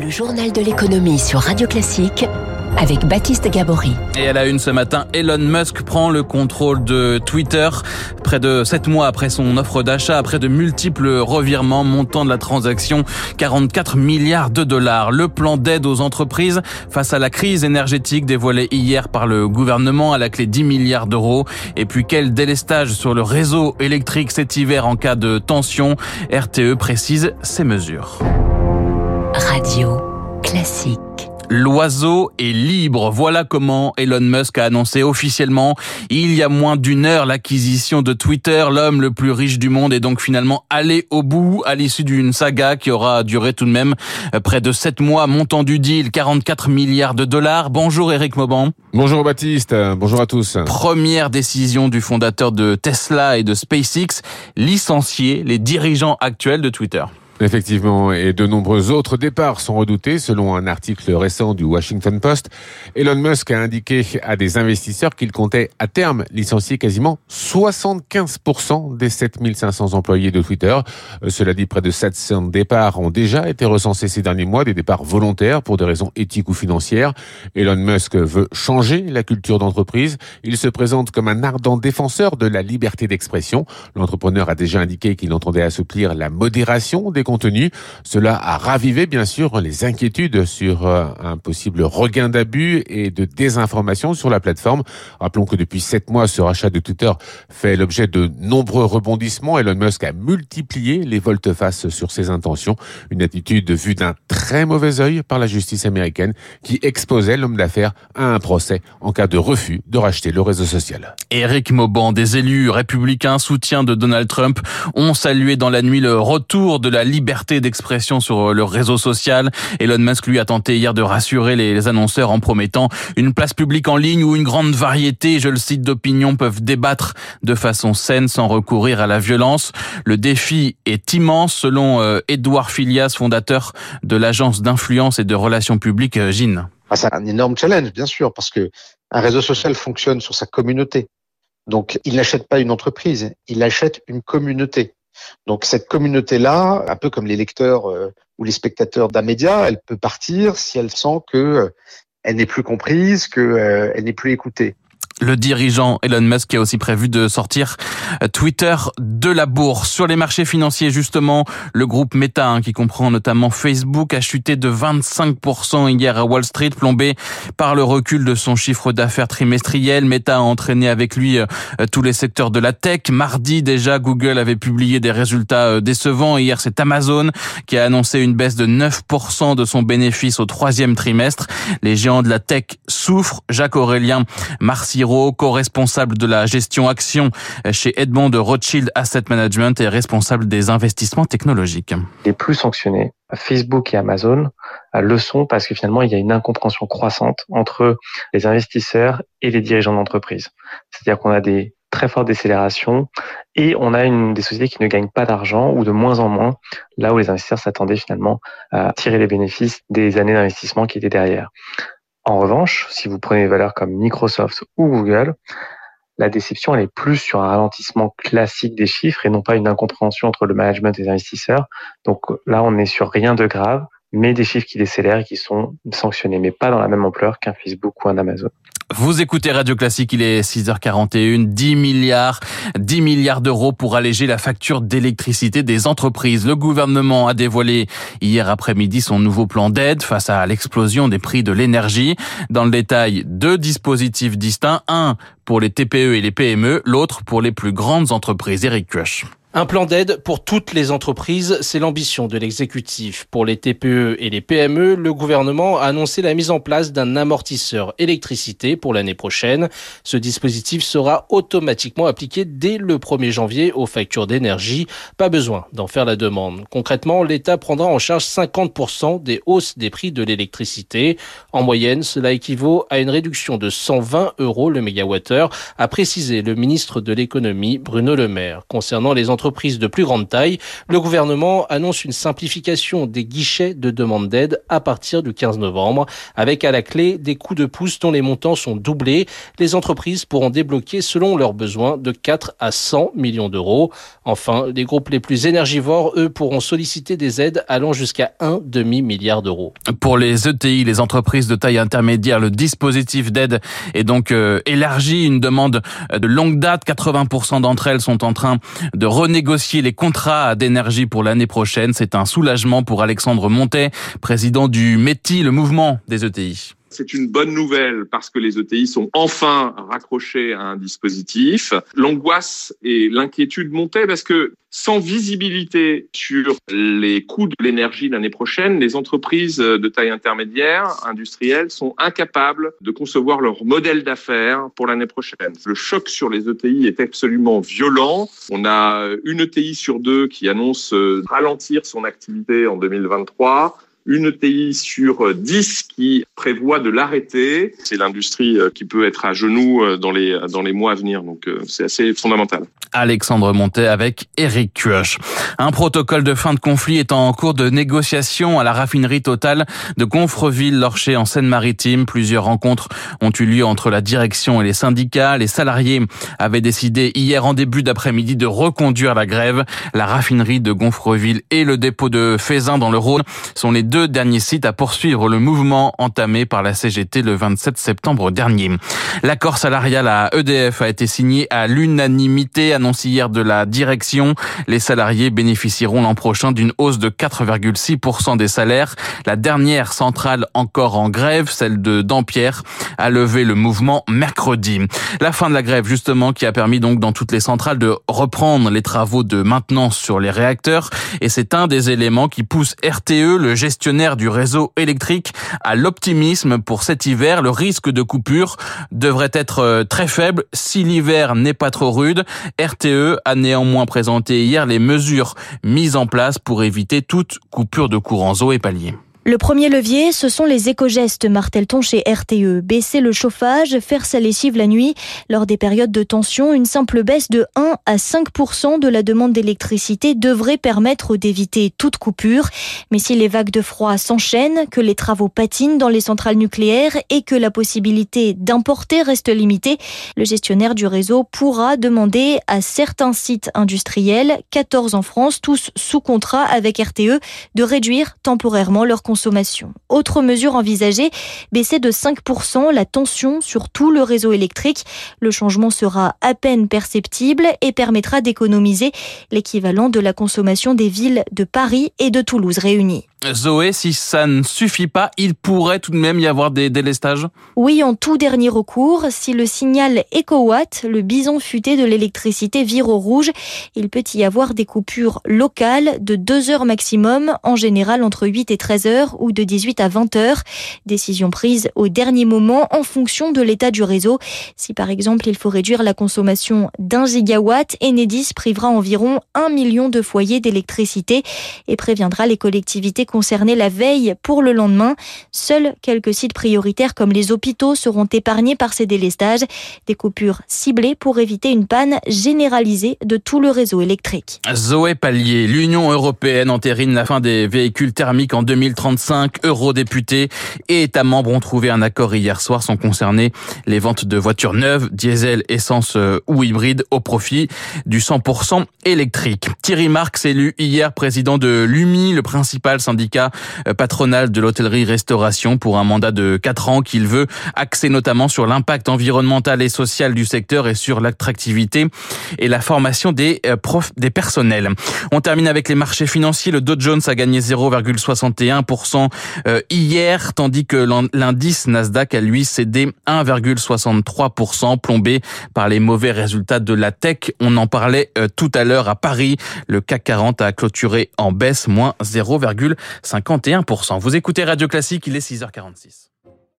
Le journal de l'économie sur Radio Classique avec Baptiste Gabory. Et à la une ce matin, Elon Musk prend le contrôle de Twitter. Près de sept mois après son offre d'achat, après de multiples revirements, montant de la transaction 44 milliards de dollars. Le plan d'aide aux entreprises face à la crise énergétique dévoilé hier par le gouvernement à la clé 10 milliards d'euros. Et puis quel délestage sur le réseau électrique cet hiver en cas de tension. RTE précise ses mesures. Radio classique. L'oiseau est libre. Voilà comment Elon Musk a annoncé officiellement il y a moins d'une heure l'acquisition de Twitter. L'homme le plus riche du monde est donc finalement allé au bout à l'issue d'une saga qui aura duré tout de même euh, près de sept mois. Montant du deal, 44 milliards de dollars. Bonjour Eric Mauban. Bonjour Baptiste. Bonjour à tous. Première décision du fondateur de Tesla et de SpaceX, licencier les dirigeants actuels de Twitter. Effectivement, et de nombreux autres départs sont redoutés. Selon un article récent du Washington Post, Elon Musk a indiqué à des investisseurs qu'il comptait à terme licencier quasiment 75% des 7500 employés de Twitter. Euh, cela dit, près de 700 départs ont déjà été recensés ces derniers mois, des départs volontaires pour des raisons éthiques ou financières. Elon Musk veut changer la culture d'entreprise. Il se présente comme un ardent défenseur de la liberté d'expression. L'entrepreneur a déjà indiqué qu'il entendait assouplir la modération des contenu. Cela a ravivé bien sûr les inquiétudes sur euh, un possible regain d'abus et de désinformation sur la plateforme. Rappelons que depuis sept mois, ce rachat de Twitter fait l'objet de nombreux rebondissements. Elon Musk a multiplié les volte-face sur ses intentions, une attitude vue d'un très mauvais œil par la justice américaine qui exposait l'homme d'affaires à un procès en cas de refus de racheter le réseau social. Éric Mauban, des élus républicains soutiens de Donald Trump, ont salué dans la nuit le retour de la d'expression sur le réseau social. Elon Musk lui a tenté hier de rassurer les annonceurs en promettant une place publique en ligne où une grande variété, je le cite, d'opinions peuvent débattre de façon saine sans recourir à la violence. Le défi est immense selon euh, Edouard Filias, fondateur de l'agence d'influence et de relations publiques euh, GIN. Ah, c'est un énorme challenge, bien sûr, parce que un réseau social fonctionne sur sa communauté. Donc, il n'achète pas une entreprise, il achète une communauté. Donc cette communauté-là, un peu comme les lecteurs euh, ou les spectateurs d'un média, elle peut partir si elle sent que euh, elle n'est plus comprise, qu'elle euh, n'est plus écoutée. Le dirigeant Elon Musk a aussi prévu de sortir euh, Twitter de la bourse. Sur les marchés financiers, justement, le groupe Meta, hein, qui comprend notamment Facebook, a chuté de 25% hier à Wall Street, plombé par le recul de son chiffre d'affaires trimestriel. Meta a entraîné avec lui euh, tous les secteurs de la tech. Mardi, déjà, Google avait publié des résultats euh, décevants. Hier, c'est Amazon qui a annoncé une baisse de 9% de son bénéfice au troisième trimestre. Les géants de la tech souffrent. Jacques Aurélien Co-responsable de la gestion action chez Edmond de Rothschild Asset Management et responsable des investissements technologiques. Les plus sanctionnés, Facebook et Amazon, euh, le sont parce que finalement, il y a une incompréhension croissante entre les investisseurs et les dirigeants d'entreprise. C'est-à-dire qu'on a des très fortes décélérations et on a des sociétés qui ne gagnent pas d'argent ou de moins en moins là où les investisseurs s'attendaient finalement à tirer les bénéfices des années d'investissement qui étaient derrière. En revanche, si vous prenez des valeurs comme Microsoft ou Google, la déception elle est plus sur un ralentissement classique des chiffres et non pas une incompréhension entre le management et les investisseurs. Donc là, on n'est sur rien de grave, mais des chiffres qui décélèrent et qui sont sanctionnés, mais pas dans la même ampleur qu'un Facebook ou un Amazon. Vous écoutez Radio Classique, il est 6h41, 10 milliards, 10 milliards d'euros pour alléger la facture d'électricité des entreprises. Le gouvernement a dévoilé hier après-midi son nouveau plan d'aide face à l'explosion des prix de l'énergie. Dans le détail, deux dispositifs distincts, un pour les TPE et les PME, l'autre pour les plus grandes entreprises. Eric Kush. Un plan d'aide pour toutes les entreprises, c'est l'ambition de l'exécutif. Pour les TPE et les PME, le gouvernement a annoncé la mise en place d'un amortisseur électricité pour l'année prochaine. Ce dispositif sera automatiquement appliqué dès le 1er janvier aux factures d'énergie. Pas besoin d'en faire la demande. Concrètement, l'État prendra en charge 50% des hausses des prix de l'électricité. En moyenne, cela équivaut à une réduction de 120 euros le mégawattheure, a précisé le ministre de l'économie Bruno Le Maire. Concernant les entreprises entreprises de plus grande taille. Le gouvernement annonce une simplification des guichets de demande d'aide à partir du 15 novembre, avec à la clé des coups de pouce dont les montants sont doublés. Les entreprises pourront débloquer selon leurs besoins de 4 à 100 millions d'euros. Enfin, les groupes les plus énergivores, eux, pourront solliciter des aides allant jusqu'à un demi-milliard d'euros. Pour les ETI, les entreprises de taille intermédiaire, le dispositif d'aide est donc euh, élargi. Une demande de longue date. 80% d'entre elles sont en train de renégocier les contrats d'énergie pour l'année prochaine. C'est un soulagement pour Alexandre Montet, président du METI, le mouvement des ETI. C'est une bonne nouvelle parce que les ETI sont enfin raccrochés à un dispositif. L'angoisse et l'inquiétude montaient parce que sans visibilité sur les coûts de l'énergie l'année prochaine, les entreprises de taille intermédiaire, industrielles, sont incapables de concevoir leur modèle d'affaires pour l'année prochaine. Le choc sur les ETI est absolument violent. On a une ETI sur deux qui annonce ralentir son activité en 2023 une ETI sur 10 qui prévoit de l'arrêter. C'est l'industrie euh, qui peut être à genoux euh, dans les, dans les mois à venir. Donc euh, c'est assez fondamental. Alexandre Montet avec Eric Kioch. Un protocole de fin de conflit est en cours de négociation à la raffinerie totale de Gonfreville-Lorcher en Seine-Maritime. Plusieurs rencontres ont eu lieu entre la direction et les syndicats. Les salariés avaient décidé hier en début d'après-midi de reconduire la grève. La raffinerie de Gonfreville et le dépôt de Fézin dans le Rhône sont les deux derniers sites à poursuivre le mouvement entamé par la CGT le 27 septembre dernier. L'accord salarial à EDF a été signé à l'unanimité annoncé hier de la direction. Les salariés bénéficieront l'an prochain d'une hausse de 4,6% des salaires. La dernière centrale encore en grève, celle de Dampierre, a levé le mouvement mercredi. La fin de la grève, justement, qui a permis donc dans toutes les centrales de reprendre les travaux de maintenance sur les réacteurs. Et c'est un des éléments qui pousse RTE, le gestionnaire du réseau électrique, à l'optimisme pour cet hiver. Le risque de coupure devrait être euh, très faible si l'hiver n'est pas trop rude. RTE a néanmoins présenté hier les mesures mises en place pour éviter toute coupure de courant. et Palier. Le premier levier, ce sont les éco-gestes, martèle-t-on chez RTE. Baisser le chauffage, faire sa lessive la nuit. Lors des périodes de tension, une simple baisse de 1 à 5% de la demande d'électricité devrait permettre d'éviter toute coupure. Mais si les vagues de froid s'enchaînent, que les travaux patinent dans les centrales nucléaires et que la possibilité d'importer reste limitée, le gestionnaire du réseau pourra demander à certains sites industriels, 14 en France, tous sous contrat avec RTE, de réduire temporairement leur consommation autre mesure envisagée, baisser de 5% la tension sur tout le réseau électrique. Le changement sera à peine perceptible et permettra d'économiser l'équivalent de la consommation des villes de Paris et de Toulouse réunies. Zoé, si ça ne suffit pas, il pourrait tout de même y avoir des délestages? Oui, en tout dernier recours, si le signal EcoWatt, le bison futé de l'électricité, vire au rouge, il peut y avoir des coupures locales de 2 heures maximum, en général entre 8 et 13 heures ou de 18 à 20 heures. Décision prise au dernier moment en fonction de l'état du réseau. Si par exemple il faut réduire la consommation d'un gigawatt, Enedis privera environ 1 million de foyers d'électricité et préviendra les collectivités concernés la veille pour le lendemain. Seuls quelques sites prioritaires comme les hôpitaux seront épargnés par ces délestages. Des coupures ciblées pour éviter une panne généralisée de tout le réseau électrique. Zoé Pallier, l'Union européenne entérine la fin des véhicules thermiques en 2035. Eurodéputés et États membres ont trouvé un accord hier soir. Sont concernés les ventes de voitures neuves, diesel, essence euh, ou hybride au profit du 100% électrique. Thierry Marx élu hier président de l'UMI, le principal syndicat syndicat euh, patronal de l'hôtellerie-restauration pour un mandat de 4 ans qu'il veut axer notamment sur l'impact environnemental et social du secteur et sur l'attractivité et la formation des euh, profs, des personnels. On termine avec les marchés financiers. Le Dow Jones a gagné 0,61% euh, hier, tandis que l'indice Nasdaq a lui cédé 1,63%, plombé par les mauvais résultats de la tech. On en parlait tout à l'heure à Paris. Le CAC 40 a clôturé en baisse, moins 0,61%. Vous écoutez Radio Classique, il est 6h46.